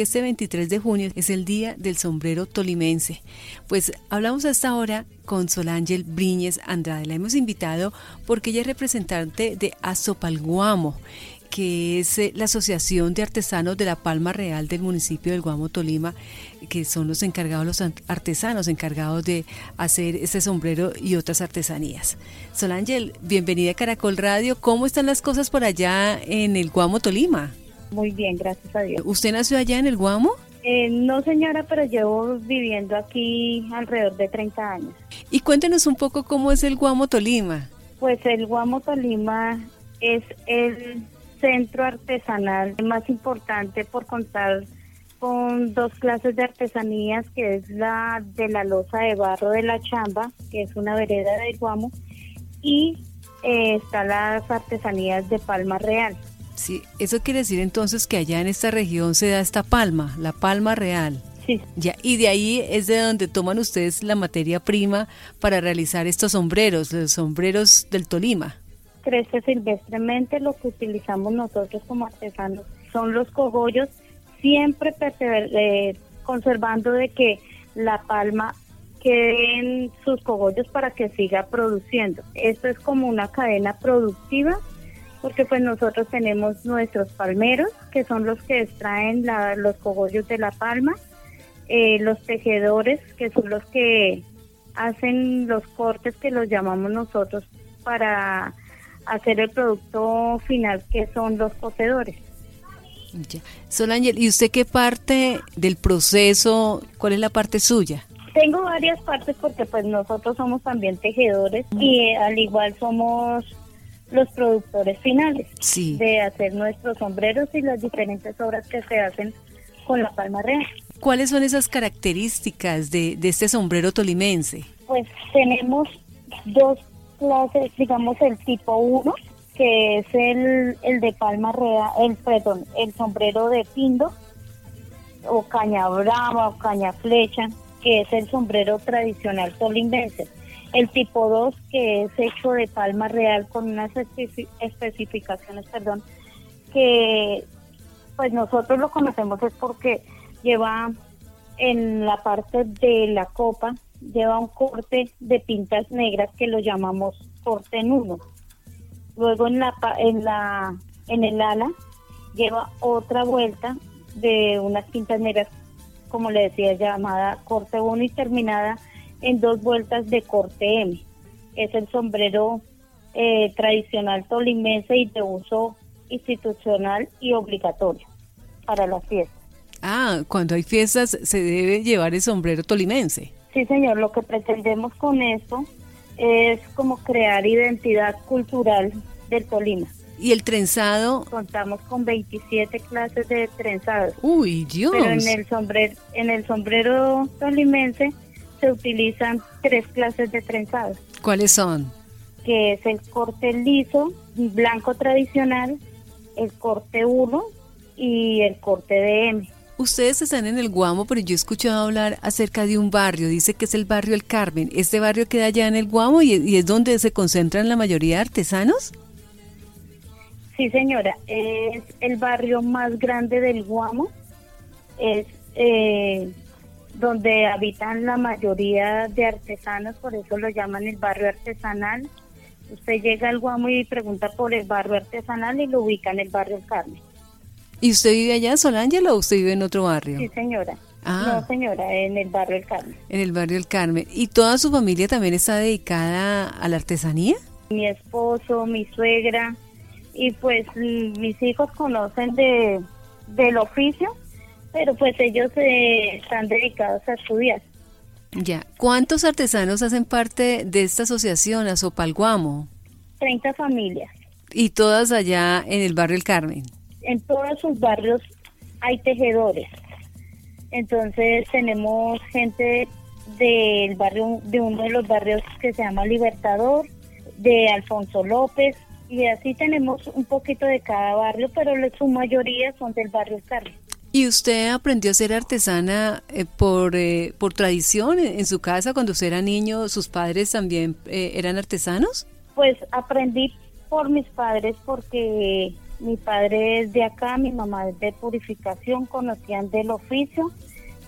Este 23 de junio es el Día del Sombrero Tolimense. Pues hablamos hasta ahora con Solángel Briñez Andrade. La hemos invitado porque ella es representante de Azopalguamo que es eh, la Asociación de Artesanos de la Palma Real del municipio del Guamo, Tolima, que son los encargados, los artesanos encargados de hacer este sombrero y otras artesanías. Solángel, bienvenida a Caracol Radio. ¿Cómo están las cosas por allá en el Guamo, Tolima? Muy bien, gracias a Dios. ¿Usted nació allá en el Guamo? Eh, no, señora, pero llevo viviendo aquí alrededor de 30 años. Y cuéntenos un poco cómo es el Guamo Tolima. Pues el Guamo Tolima es el centro artesanal más importante por contar con dos clases de artesanías, que es la de la loza de barro de la chamba, que es una vereda del Guamo, y eh, está las artesanías de palma real. Sí, eso quiere decir entonces que allá en esta región se da esta palma, la palma real. Sí. Ya, y de ahí es de donde toman ustedes la materia prima para realizar estos sombreros, los sombreros del Tolima crece silvestremente, lo que utilizamos nosotros como artesanos son los cogollos, siempre eh, conservando de que la palma quede en sus cogollos para que siga produciendo. Esto es como una cadena productiva porque pues nosotros tenemos nuestros palmeros que son los que extraen los cogollos de la palma, eh, los tejedores que son los que hacen los cortes que los llamamos nosotros para hacer el producto final que son los. Sol Ángel, ¿y usted qué parte del proceso, cuál es la parte suya? Tengo varias partes porque pues nosotros somos también tejedores y eh, al igual somos los productores finales de hacer nuestros sombreros y las diferentes obras que se hacen con la palma real. ¿Cuáles son esas características de, de este sombrero tolimense? Pues tenemos dos clase, digamos el tipo 1, que es el, el de palma real, el, perdón, el sombrero de pindo, o caña brava, o caña flecha, que es el sombrero tradicional tolimbense. El tipo 2, que es hecho de palma real con unas especificaciones, perdón, que pues nosotros lo conocemos es porque lleva en la parte de la copa lleva un corte de pintas negras que lo llamamos corte nudo. Luego en la en la en el ala lleva otra vuelta de unas pintas negras, como le decía, llamada corte 1 y terminada en dos vueltas de corte M. Es el sombrero eh, tradicional tolimense y de uso institucional y obligatorio para las fiestas. Ah, cuando hay fiestas se debe llevar el sombrero tolimense. Sí, señor, lo que pretendemos con esto es como crear identidad cultural del Tolima. ¿Y el trenzado? Contamos con 27 clases de trenzados. Uy, Dios. Pero en el sombrero, en el sombrero tolimense se utilizan tres clases de trenzados. ¿Cuáles son? Que es el corte liso, blanco tradicional, el corte 1 y el corte de M. Ustedes están en el Guamo, pero yo he escuchado hablar acerca de un barrio, dice que es el barrio El Carmen. ¿Este barrio queda allá en el Guamo y, es donde se concentran la mayoría de artesanos? Sí, señora, es el barrio más grande del Guamo, es eh, donde habitan la mayoría de artesanos, por eso lo llaman el barrio artesanal. Usted llega al Guamo y pregunta por el barrio artesanal y lo ubica en el barrio El Carmen. ¿Y usted vive allá en Solángela o usted vive en otro barrio? Sí, señora. Ah. No, señora, en el barrio El Carmen. En el barrio El Carmen. ¿Y toda su familia también está dedicada a la artesanía? Mi esposo, mi suegra y pues mis hijos conocen de, del oficio, pero pues ellos eh, están dedicados a estudiar. Ya. ¿Cuántos artesanos hacen parte de esta asociación, Azopalguamo? 30 familias. ¿Y todas allá en el barrio El Carmen? en todos sus barrios hay tejedores. Entonces tenemos gente del barrio, de uno de los barrios que se llama Libertador, de Alfonso López, y así tenemos un poquito de cada barrio, pero su mayoría son del barrio Carlos. ¿Y usted aprendió a ser artesana eh, por, eh, por tradición en su casa cuando usted era niño? ¿Sus padres también eh, eran artesanos? Pues aprendí por mis padres porque Mi padre es de acá, mi mamá es de purificación, conocían del oficio,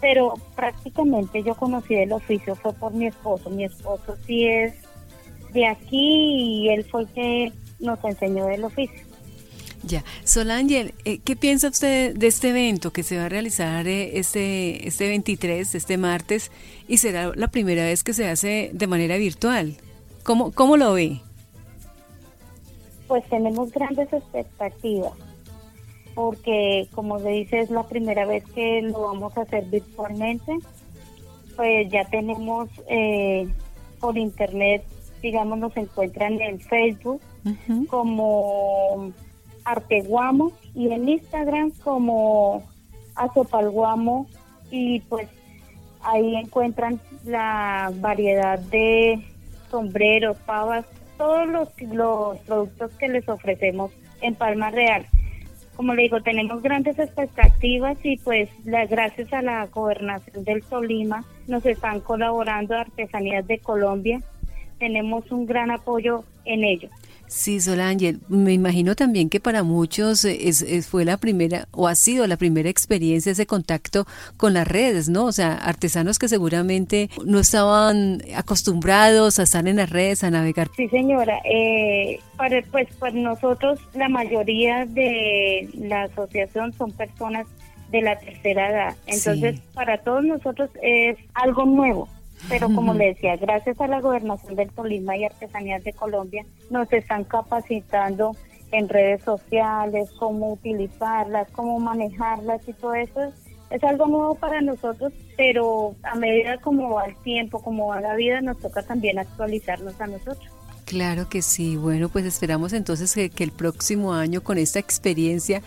pero prácticamente yo conocí del oficio fue por mi esposo. Mi esposo sí es de aquí y él fue el que nos enseñó del oficio. Ya, Solángel, eh, ¿qué piensa usted de este evento que se va a realizar eh, este, este 23, este martes, y será la primera vez que se hace de manera virtual? ¿Cómo, cómo lo ve? Pues tenemos grandes expectativas, porque como se dice, es la primera vez que lo vamos a hacer virtualmente. Pues ya tenemos eh, por internet, digamos, nos encuentran en Facebook como Arteguamo y en Instagram como Azopalguamo y pues ahí encuentran la variedad de sombreros, pavas, todos los, los productos que les ofrecemos en Palma Real. Como le digo, tenemos grandes expectativas y pues gracias a la gobernación del Tolima nos están colaborando Artesanías de Colombia. Tenemos un gran apoyo en ello. Sí, Solángel, me imagino también que para muchos es, fue la primera o ha sido la primera experiencia ese contacto con las redes, ¿no? O sea, artesanos que seguramente no estaban acostumbrados a estar en las redes, a navegar. Sí, señora. Eh, para, pues, pues nosotros, la mayoría de la asociación son personas de la tercera edad. Entonces, para todos nosotros es algo nuevo pero como le decía, gracias a la gobernación del Tolima y Artesanías de Colombia, nos están capacitando en redes sociales, cómo utilizarlas, cómo manejarlas y todo eso. Es algo nuevo para nosotros, pero a medida como va el tiempo, como va la vida, nos toca también actualizarnos a nosotros. Claro que sí. Bueno, pues esperamos entonces que, que el próximo año con esta experiencia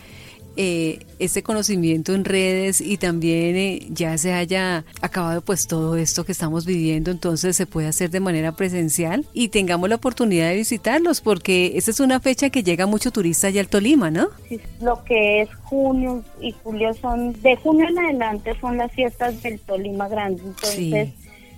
eh, este conocimiento en redes y también eh, ya se haya acabado pues todo esto que estamos viviendo, entonces se puede hacer de manera presencial y tengamos la oportunidad de visitarlos porque esta es una fecha que llega mucho turista allá al Tolima, ¿no? Sí, lo que es junio y julio son, de junio en adelante son las fiestas del Tolima Grande, entonces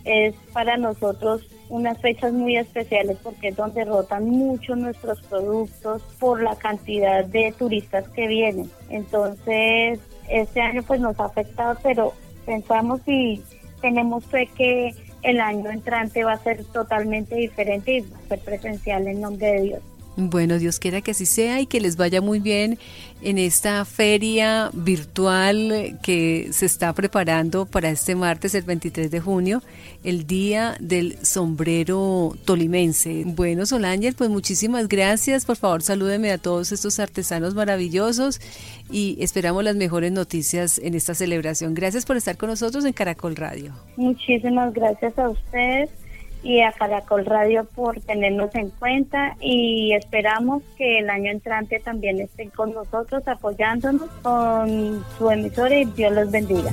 es para nosotros unas fechas muy especiales porque es donde rotan mucho nuestros productos por la cantidad de turistas que vienen. Entonces, este año pues nos ha afectado, pero pensamos y tenemos fe que el año entrante va a ser totalmente diferente y va a ser presencial en nombre de Dios. Bueno, Dios quiera que así sea y que les vaya muy bien en esta feria virtual que se está preparando para este martes, el 23 de junio, el Día del Sombrero Tolimense. Bueno, Solángel, pues muchísimas gracias. Por favor, salúdeme a todos estos artesanos maravillosos y esperamos las mejores noticias en esta celebración. Gracias por estar con nosotros en Caracol Radio. Muchísimas gracias a ustedes y a Caracol Radio por tenernos en cuenta y esperamos que el año entrante también estén con nosotros apoyándonos con su emisora y Dios los bendiga.